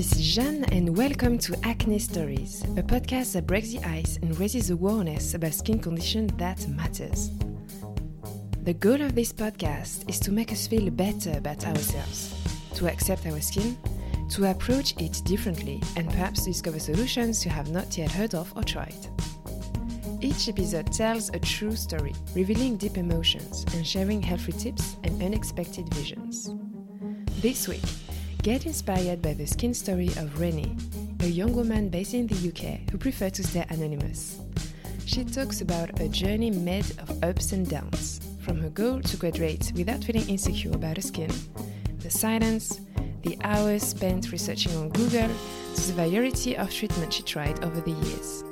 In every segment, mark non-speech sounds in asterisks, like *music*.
this is Jeanne, and welcome to Acne Stories, a podcast that breaks the ice and raises awareness about skin condition that matters. The goal of this podcast is to make us feel better about ourselves, to accept our skin, to approach it differently, and perhaps discover solutions you have not yet heard of or tried. Each episode tells a true story, revealing deep emotions and sharing helpful tips and unexpected visions. This week, get inspired by the skin story of Rennie, a young woman based in the UK who prefers to stay anonymous. She talks about a journey made of ups and downs, from her goal to graduate without feeling insecure about her skin, the silence, the hours spent researching on Google, to the variety of treatments she tried over the years.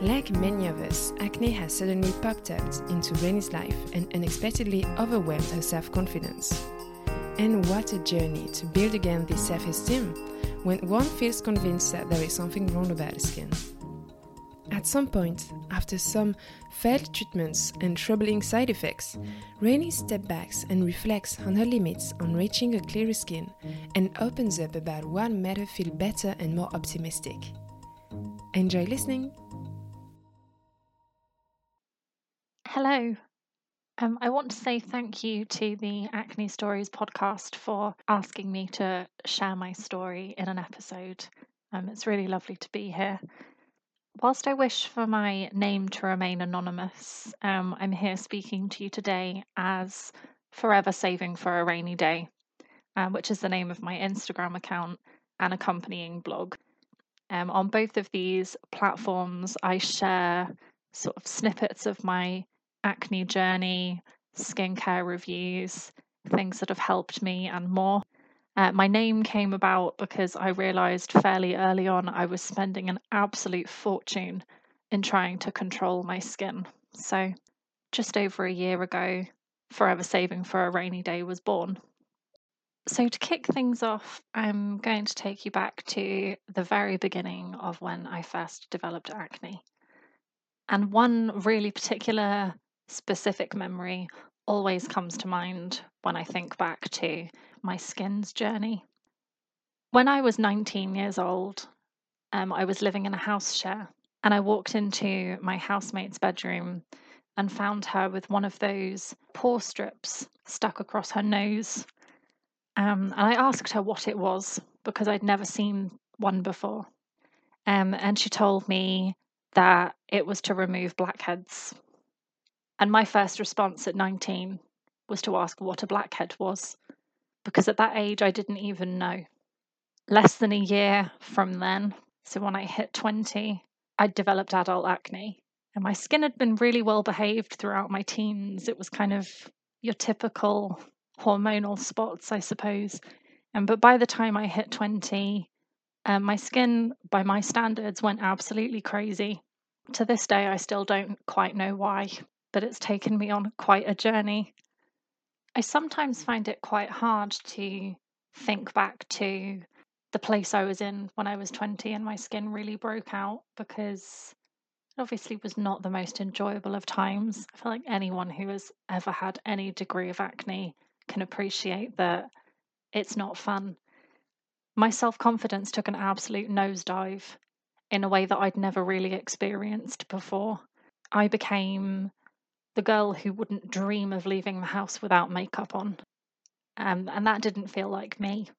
Like many of us, acne has suddenly popped up into Rennie's life and unexpectedly overwhelmed her self confidence. And what a journey to build again this self esteem when one feels convinced that there is something wrong about skin. At some point, after some failed treatments and troubling side effects, Rennie steps back and reflects on her limits on reaching a clearer skin and opens up about what made her feel better and more optimistic. Enjoy listening! Hello. Um, I want to say thank you to the Acne Stories podcast for asking me to share my story in an episode. Um, it's really lovely to be here. Whilst I wish for my name to remain anonymous, um, I'm here speaking to you today as Forever Saving for a Rainy Day, um, which is the name of my Instagram account and accompanying blog. Um, on both of these platforms, I share sort of snippets of my acne journey, skincare reviews, things that have helped me, and more. Uh, my name came about because I realized fairly early on I was spending an absolute fortune in trying to control my skin. So, just over a year ago, Forever Saving for a Rainy Day was born. So, to kick things off, I'm going to take you back to the very beginning of when I first developed acne. And one really particular specific memory always comes to mind when I think back to my skin's journey. When I was 19 years old, um, I was living in a house share and I walked into my housemate's bedroom and found her with one of those pore strips stuck across her nose. Um, and I asked her what it was because I'd never seen one before. Um, and she told me that it was to remove blackheads and my first response at 19 was to ask what a blackhead was, because at that age I didn't even know. Less than a year from then, so when I hit 20, I'd developed adult acne. And my skin had been really well behaved throughout my teens. It was kind of your typical hormonal spots, I suppose. And but by the time I hit 20, um, my skin, by my standards, went absolutely crazy. To this day, I still don't quite know why but it's taken me on quite a journey. I sometimes mm. find it quite hard to think back to the place I was in when I was 20 and my skin really broke out because it obviously was not the most enjoyable of times. I feel like anyone who has ever had any degree of acne can appreciate that it's not fun. My self confidence took an absolute nosedive in a way that I'd never really experienced before. I became the girl who wouldn't dream of leaving the house without makeup on. Um, and that didn't feel like me.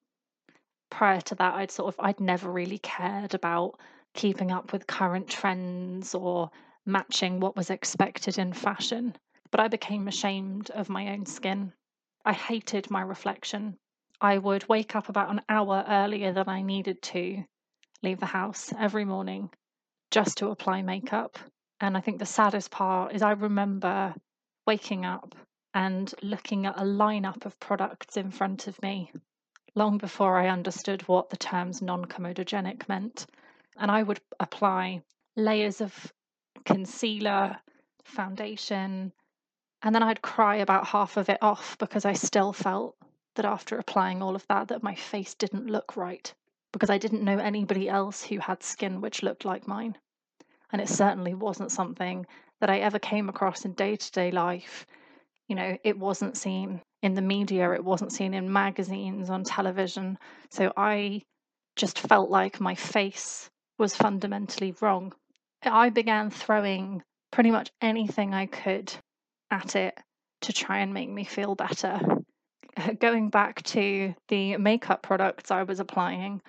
Prior to that, I'd sort of, I'd never really cared about keeping up with current trends or matching what was expected in fashion. But I became ashamed of my own skin. I hated my reflection. I would wake up about an hour earlier than I needed to, leave the house every morning just to apply makeup and I think the saddest part is I remember waking up and looking at a lineup of products in front of me long before I understood what the terms non comedogenic meant. And I would apply layers of concealer, foundation, and then I'd cry about half of it off because I still felt that after applying all of that that my face didn't look right because I didn't know anybody else who had skin which looked like mine and it certainly wasn't something that I ever came across in day to day life. You know, it wasn't seen in the media, it wasn't seen in magazines, on television. So I just felt like my face was fundamentally wrong. I began throwing pretty much anything I could at it to try and make me feel better. *laughs* Going back to the makeup products I was applying,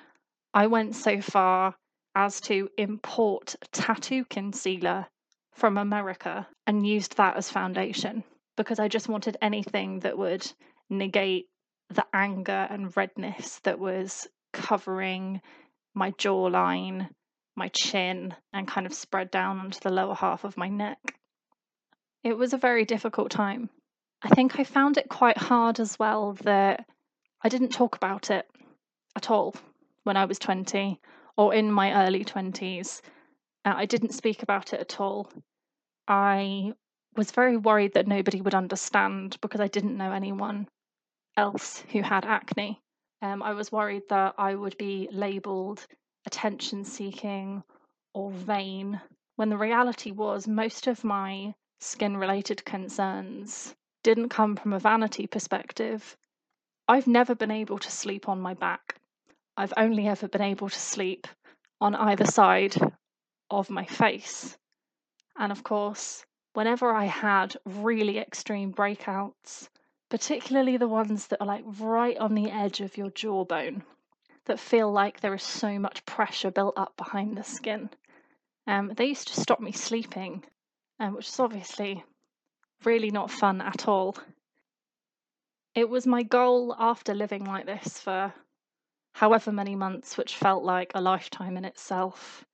I went so far as to import tattoo concealer from America and used that as foundation because I just wanted anything that would negate the anger and redness that was covering my jawline, my chin, and kind of spread down onto the lower half of my neck. It was a very difficult time. I think I found it quite hard as well that I didn't talk about it at all when I was 20 or in my early 20s. Uh, I didn't speak about it at all. I was very worried that nobody would understand because I didn't know anyone else who had acne. Um, I was worried that I would be labeled attention seeking or vain, when the reality was most of my skin related concerns didn't come from a vanity perspective. I've never been able to sleep on my back. I've only ever been able to sleep on either side of my face. And of course, whenever I had really extreme breakouts, particularly the ones that are like right on the edge of your jawbone, that feel like there is so much pressure built up behind the skin. Um, they used to stop me sleeping, um, which is obviously really not fun at all. It was my goal after living like this for however many months, which felt like a lifetime in itself.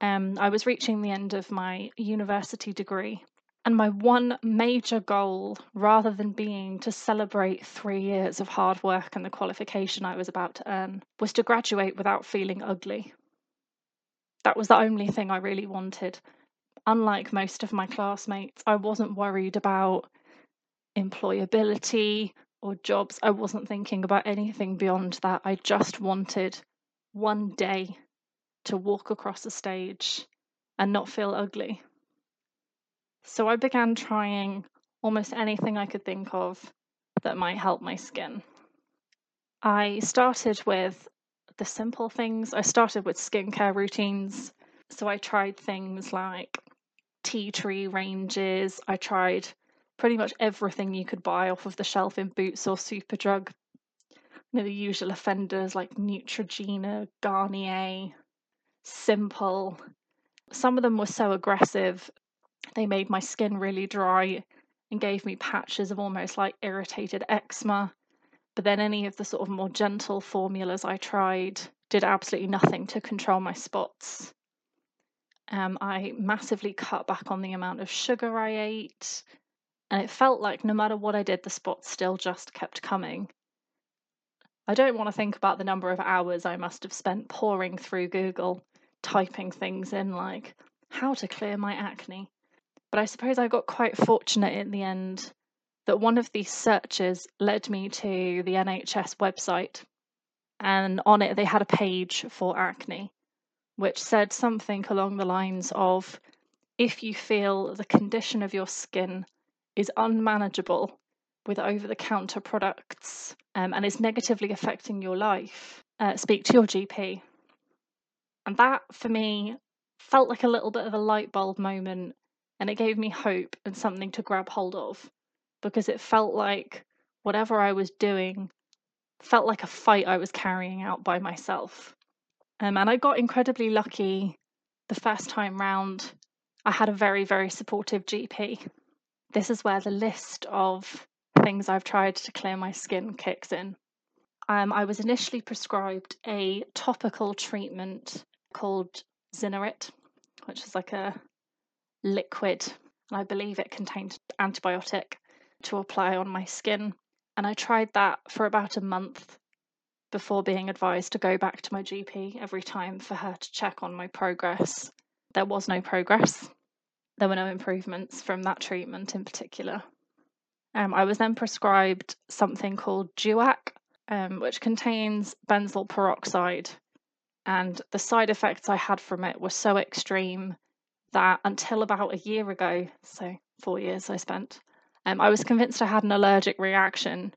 Um, I was reaching the end of my university degree, and my one major goal, rather than being to celebrate three years of hard work and the qualification I was about to earn, was to graduate without feeling ugly. That was the only thing I really wanted. Unlike most of my classmates, I wasn't worried about employability or jobs. I wasn't thinking about anything beyond that. I just wanted one day to walk across a stage and not feel ugly. So I began trying almost anything I could think of that might help my skin. I started with the simple things. I started with skincare routines. So I tried things like tea tree ranges. I tried pretty much everything you could buy off of the shelf in Boots or Superdrug. You know, the usual offenders like Neutrogena, Garnier, Simple. Some of them were so aggressive they made my skin really dry and gave me patches of almost like irritated eczema. But then any of the sort of more gentle formulas I tried did absolutely nothing to control my spots. Um, I massively cut back on the amount of sugar I ate, and it felt like no matter what I did, the spots still just kept coming. I don't want to think about the number of hours I must have spent poring through Google, typing things in like how to clear my acne. But I suppose I got quite fortunate in the end that one of these searches led me to the NHS website. And on it, they had a page for acne, which said something along the lines of if you feel the condition of your skin is unmanageable with over the counter products um, and is negatively affecting your life, uh, speak to your GP. And that for me felt like a little bit of a light bulb moment and it gave me hope and something to grab hold of because it felt like whatever I was doing felt like a fight I was carrying out by myself. Um, and I got incredibly lucky the first time round. I had a very, very supportive GP. This is where the list of things I've tried to clear my skin kicks in. Um, I was initially prescribed a topical treatment called Zineryt, which is like a liquid, and I believe it contained antibiotic to apply on my skin. And I tried that for about a month before being advised to go back to my GP every time for her to check on my progress. There was no progress. There were no improvements from that treatment in particular. Um, I was then prescribed something called Duac, um, which contains benzyl peroxide. And the side effects I had from it were so extreme that until about a year ago, so four years I spent, um, I was convinced I had an allergic reaction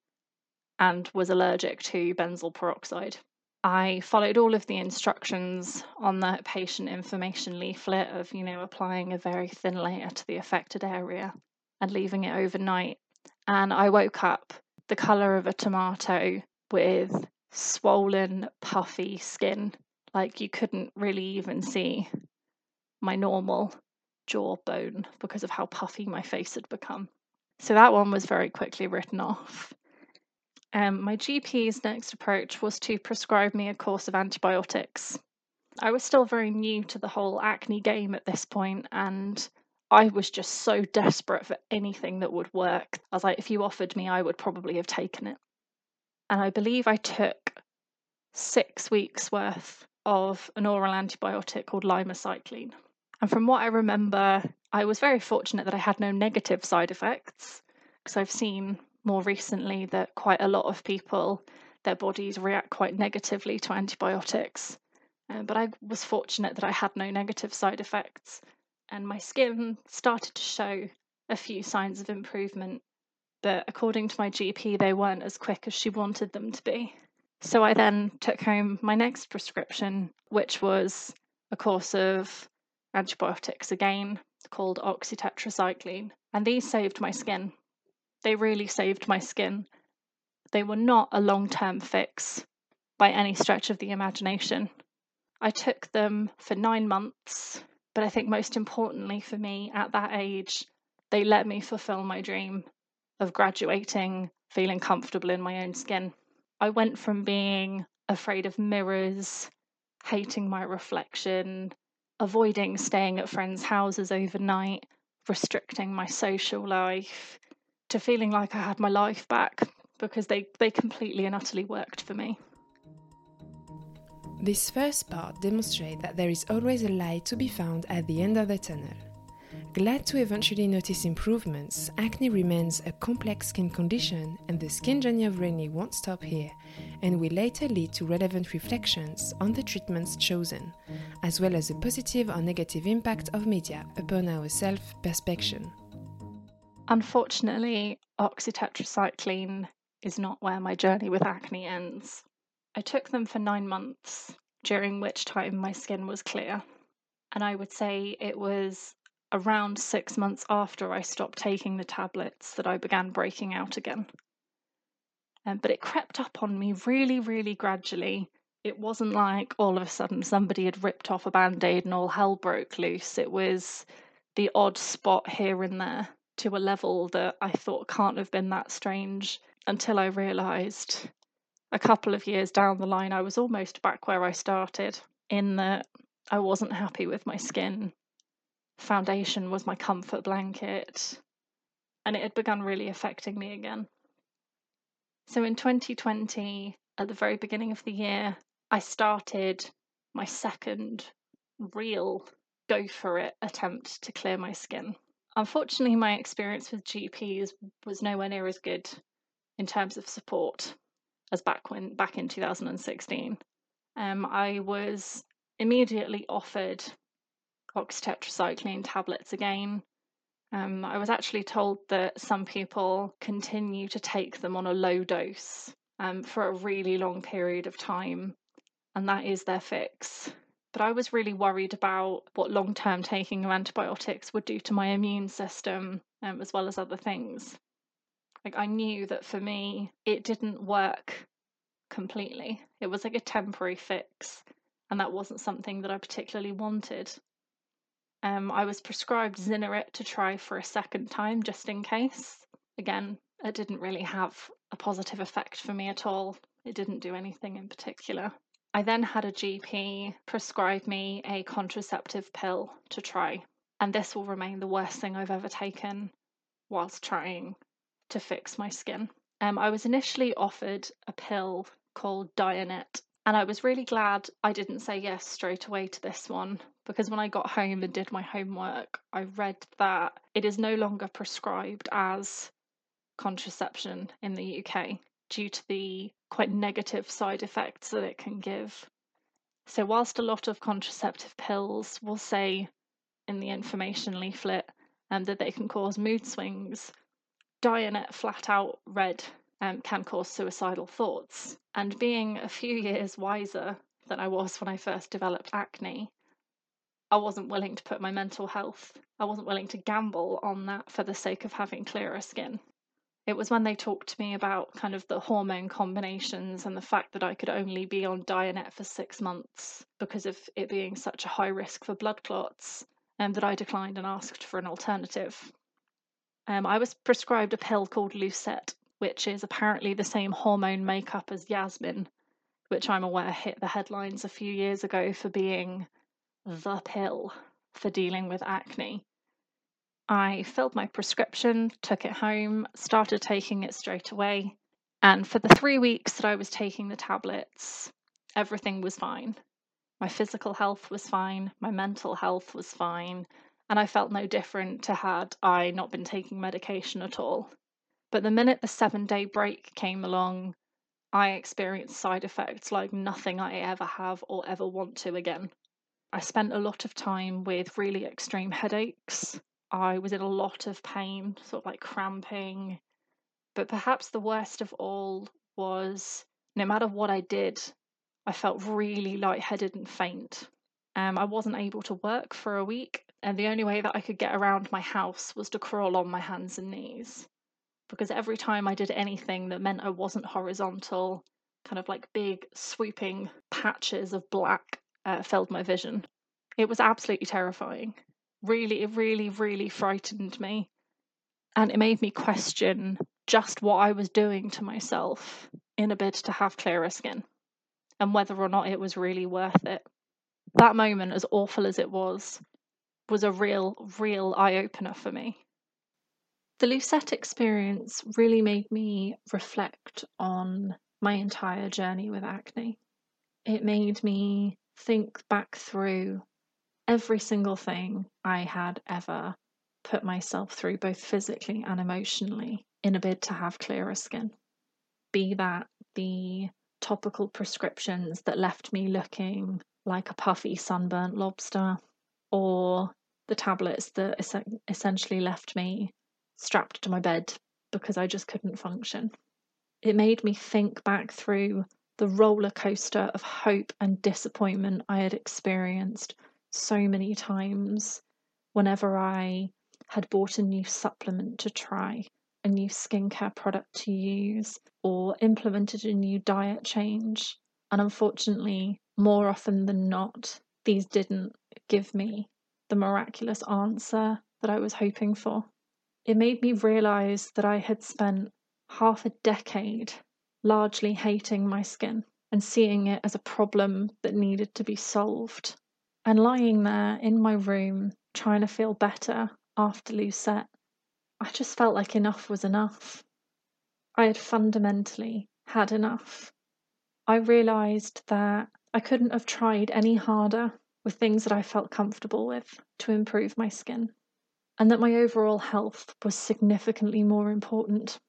and was allergic to benzyl peroxide. I followed all of the instructions on the patient information leaflet of, you know, applying a very thin layer to the affected area and leaving it overnight. And I woke up the colour of a tomato with swollen, puffy skin. Like you couldn't really even see my normal jawbone because of how puffy my face had become. So that one was very quickly written off. Um, my GP's next approach was to prescribe me a course of antibiotics. I was still very new to the whole acne game at this point, and I was just so desperate for anything that would work. I was like, if you offered me, I would probably have taken it. And I believe I took six weeks worth of an oral antibiotic called lymecycline. And from what I remember, I was very fortunate that I had no negative side effects because I've seen more recently that quite a lot of people, their bodies react quite negatively to antibiotics. Uh, but I was fortunate that I had no negative side effects, and my skin started to show a few signs of improvement. But according to my GP, they weren't as quick as she wanted them to be. So I then took home my next prescription, which was a course of antibiotics again called oxytetracycline. And these saved my skin. They really saved my skin. They were not a long term fix by any stretch of the imagination. I took them for nine months, but I think most importantly for me at that age, they let me fulfill my dream of graduating feeling comfortable in my own skin. I went from being afraid of mirrors, hating my reflection, avoiding staying at friends' houses overnight, restricting my social life, to feeling like I had my life back because they, they completely and utterly worked for me. This first part demonstrates that there is always a light to be found at the end of the tunnel. Glad to eventually notice improvements, acne remains a complex skin condition, and the skin journey of Rennie won't stop here and will later lead to relevant reflections on the treatments chosen, as well as the positive or negative impact of media upon our self perception. Unfortunately, oxytetracycline is not where my journey with acne ends. I took them for nine months, during which time my skin was clear. And I would say it was around six months after I stopped taking the tablets that I began breaking out again. Um, but it crept up on me really, really gradually. It wasn't like all of a sudden somebody had ripped off a band aid and all hell broke loose. It was the odd spot here and there to a level that I thought can't have been that strange until I realised a couple of years down the line I was almost back where I started, in that I wasn't happy with my skin. Foundation was my comfort blanket, and it had begun really affecting me again. So in 2020, at the very beginning of the year, I started my second real go for it attempt to clear my skin. Unfortunately, my experience with GPs was nowhere near as good in terms of support as back when back in 2016. Um, I was immediately offered oxytetracycline tablets again. Um, I was actually told that some people continue to take them on a low dose um, for a really long period of time, and that is their fix. But I was really worried about what long term taking of antibiotics would do to my immune system, um, as well as other things. Like, I knew that for me, it didn't work completely. It was like a temporary fix, and that wasn't something that I particularly wanted. Um, I was prescribed Zineryt to try for a second time just in case. Again, it didn't really have a positive effect for me at all. It didn't do anything in particular. I then had a GP prescribe me a contraceptive pill to try, and this will remain the worst thing I've ever taken whilst trying to fix my skin. Um, I was initially offered a pill called Dianette, and I was really glad I didn't say yes straight away to this one because when I got home and did my homework, I read that it is no longer prescribed as contraception in the UK due to the quite negative side effects that it can give. So, whilst a lot of contraceptive pills will say in the information leaflet um, that they can cause mood swings, Dianette flat out read um, can cause suicidal thoughts. And being a few years wiser than I was when I first developed acne, I wasn't willing to put my mental health, I wasn't willing to gamble on that for the sake of having clearer skin. It was when they talked to me about kind of the hormone combinations and the fact that I could only be on Dianette for six months because of it being such a high risk for blood clots, um, that I declined and asked for an alternative. Um, I was prescribed a pill called Lucette, which is apparently the same hormone makeup as Yasmin, which I'm aware hit the headlines a few years ago for being the pill for dealing with acne. I filled my prescription, took it home, started taking it straight away, and for the three weeks that I was taking the tablets, everything was fine. My physical health was fine, my mental health was fine, and I felt no different to had I not been taking medication at all. But the minute the seven day break came along, I experienced side effects like nothing I ever have or ever want to again. I spent a lot of time with really extreme headaches. I was in a lot of pain, sort of like cramping. But perhaps the worst of all was no matter what I did, I felt really lightheaded and faint. Um, I wasn't able to work for a week, and the only way that I could get around my house was to crawl on my hands and knees because every time I did anything that meant I wasn't horizontal, kind of like big sweeping patches of black uh, filled my vision. It was absolutely terrifying. Really, it really, really frightened me. And it made me question just what I was doing to myself in a bid to have clearer skin and whether or not it was really worth it. That moment, as awful as it was, was a real, real eye opener for me. The Lucette experience really made me reflect on my entire journey with acne. It made me think back through every single thing I had ever put myself through, both physically and emotionally, in a bid to have clearer skin. Be that the topical prescriptions that left me looking like a puffy sunburnt lobster, or the tablets that essentially left me strapped to my bed because I just couldn't function. It made me think back through the roller coaster of hope and disappointment I had experienced so many times whenever I had bought a new supplement to try, a new skincare product to use, or implemented a new diet change. And unfortunately, more often than not, these didn't give me the miraculous answer that I was hoping for. It made me realize that I had spent half a decade largely hating my skin and seeing it as a problem that needed to be solved. And lying there in my room trying to feel better after Lucette, I just felt like enough was enough. I had fundamentally had enough. I realised that I couldn't have tried any harder with things that I felt comfortable with to improve my skin and that my overall health was significantly more important.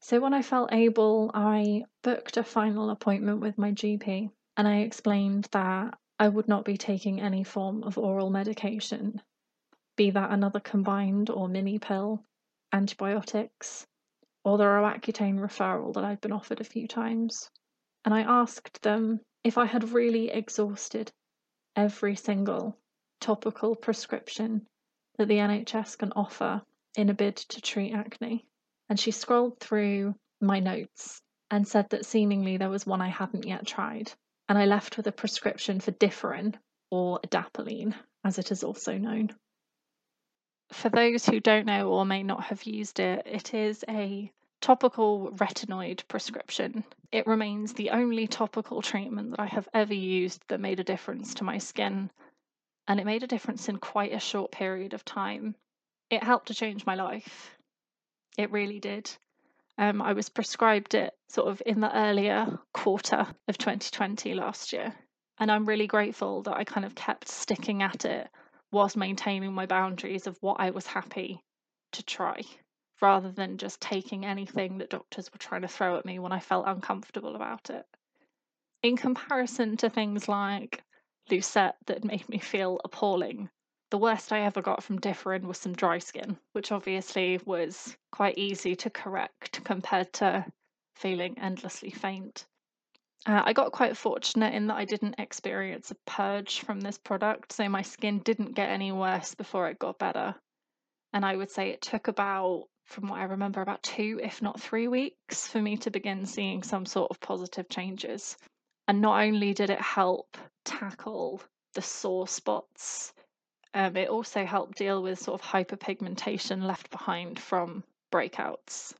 So, when I felt able, I booked a final appointment with my GP and I explained that I would not be taking any form of oral medication, be that another combined or mini pill, antibiotics, or the Roaccutane referral that I'd been offered a few times. And I asked them if I had really exhausted every single topical prescription that the NHS can offer in a bid to treat acne. And she scrolled through my notes and said that seemingly there was one I hadn't yet tried. And I left with a prescription for Differin, or adapalene, as it is also known. For those who don't know or may not have used it, it is a topical retinoid prescription. It remains the only topical treatment that I have ever used that made a difference to my skin and it made a difference in quite a short period of time. It helped to change my life. It really did. Um, I was prescribed it sort of in the earlier quarter of 2020 last year. And I'm really grateful that I kind of kept sticking at it whilst maintaining my boundaries of what I was happy to try, rather than just taking anything that doctors were trying to throw at me when I felt uncomfortable about it. In comparison to things like Lucette that made me feel appalling. The worst I ever got from Differin was some dry skin, which obviously was quite easy to correct compared to feeling endlessly faint. Uh, I got quite fortunate in that I didn't experience a purge from this product, so my skin didn't get any worse before it got better. And I would say it took about, from what I remember, about two, if not three weeks for me to begin seeing some sort of positive changes. And not only did it help tackle the sore spots, um, it also helped deal with sort of hyperpigmentation left behind from breakouts.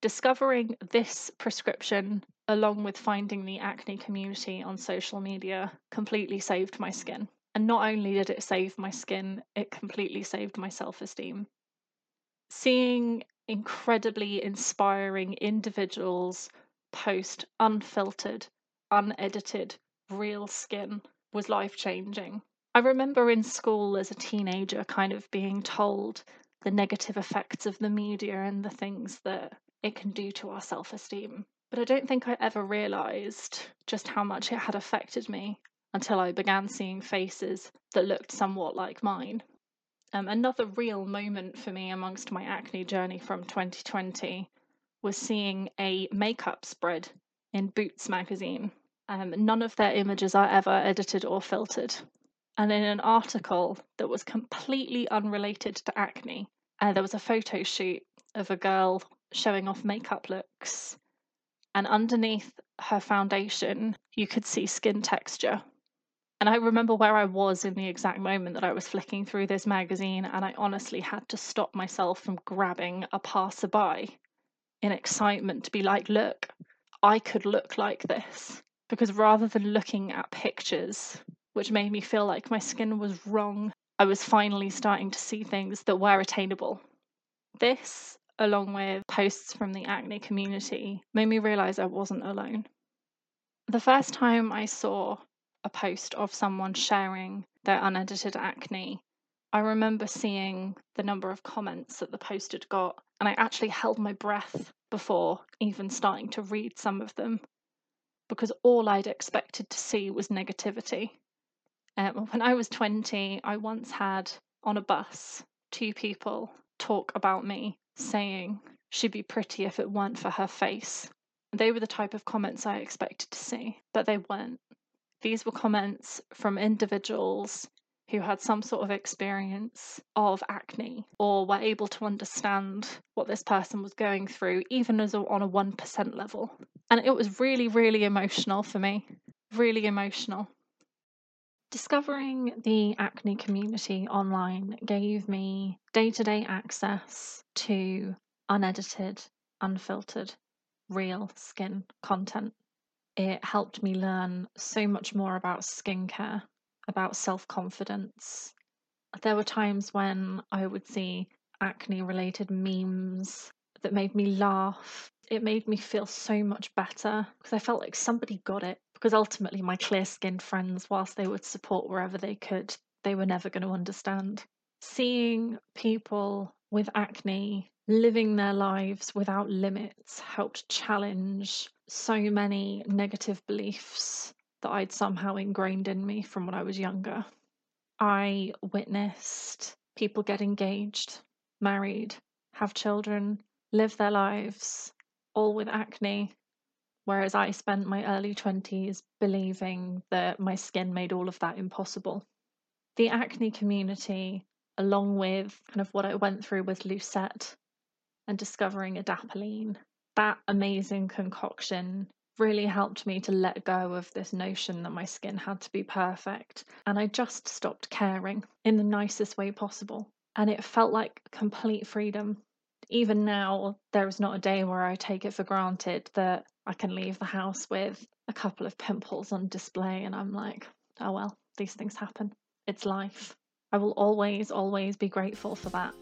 Discovering this prescription, along with finding the acne community on social media, completely saved my skin. And not only did it save my skin, it completely saved my self esteem. Seeing incredibly inspiring individuals post unfiltered, unedited, real skin was life changing. I remember in school as a teenager kind of being told the negative effects of the media and the things that it can do to our self esteem. But I don't think I ever realised just how much it had affected me until I began seeing faces that looked somewhat like mine. Um, another real moment for me amongst my acne journey from 2020 was seeing a makeup spread in Boots magazine. Um, none of their images are ever edited or filtered. And in an article that was completely unrelated to acne, uh, there was a photo shoot of a girl showing off makeup looks. And underneath her foundation, you could see skin texture. And I remember where I was in the exact moment that I was flicking through this magazine, and I honestly had to stop myself from grabbing a passerby in excitement to be like, look, I could look like this. Because rather than looking at pictures, which made me feel like my skin was wrong, I was finally starting to see things that were attainable. This, along with posts from the acne community, made me realize I wasn't alone. The first time I saw a post of someone sharing their unedited acne, I remember seeing the number of comments that the post had got, and I actually held my breath before even starting to read some of them because all I'd expected to see was negativity. Um, *laughs* when I was 20, I once had on a bus two people talk about me saying she'd be pretty if it weren't for her face. They were the type of comments I expected to see, but they weren't. These were comments from individuals who had some sort of experience of acne or were able to understand what this person was going through, even as a, on a 1% level. And it was really, really emotional for me. Really emotional. Discovering the acne community online gave me day to day access to unedited, unfiltered, real skin content. It helped me learn so much more about skincare about self confidence. There were times when I would see acne related memes that made me laugh. It made me feel so much better because I felt like somebody got it. Because ultimately, my clear skinned friends, whilst they would support wherever they could, they were never going to understand. Seeing people with acne living their lives without limits helped challenge so many negative beliefs that I'd somehow ingrained in me from when I was younger. I witnessed people get engaged, married, have children, live their lives, all with acne, whereas I spent my early 20s believing that my skin made all of that impossible. The acne community, along with kind of what I went through with Lucette and discovering adapalene, that amazing concoction really helped me to let go of this notion that my skin had to be perfect. And I just stopped caring in the nicest way possible. And it felt like complete freedom. Even now, there is not a day where I take it for granted that I can leave the house with a couple of pimples on display and I'm like, oh well, these things happen. It's life. I will always, always be grateful for that.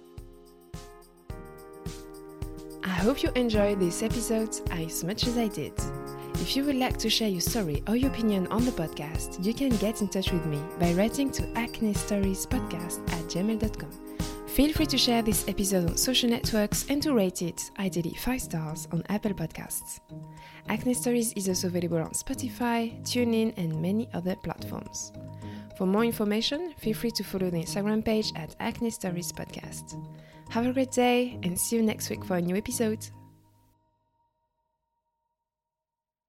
I hope you enjoyed this episode as much as I did. If you would like to share your story or your opinion on the podcast, you can get in touch with me by writing to acne stories podcast at gmail.com. Feel free to share this episode on social networks and to rate it, ideally 5 stars, on Apple Podcasts. Acne Stories is also available on Spotify, TuneIn, and many other platforms. For more information, feel free to follow the Instagram page at Acne Stories Podcast. Have a great day and see you next week for a new episode.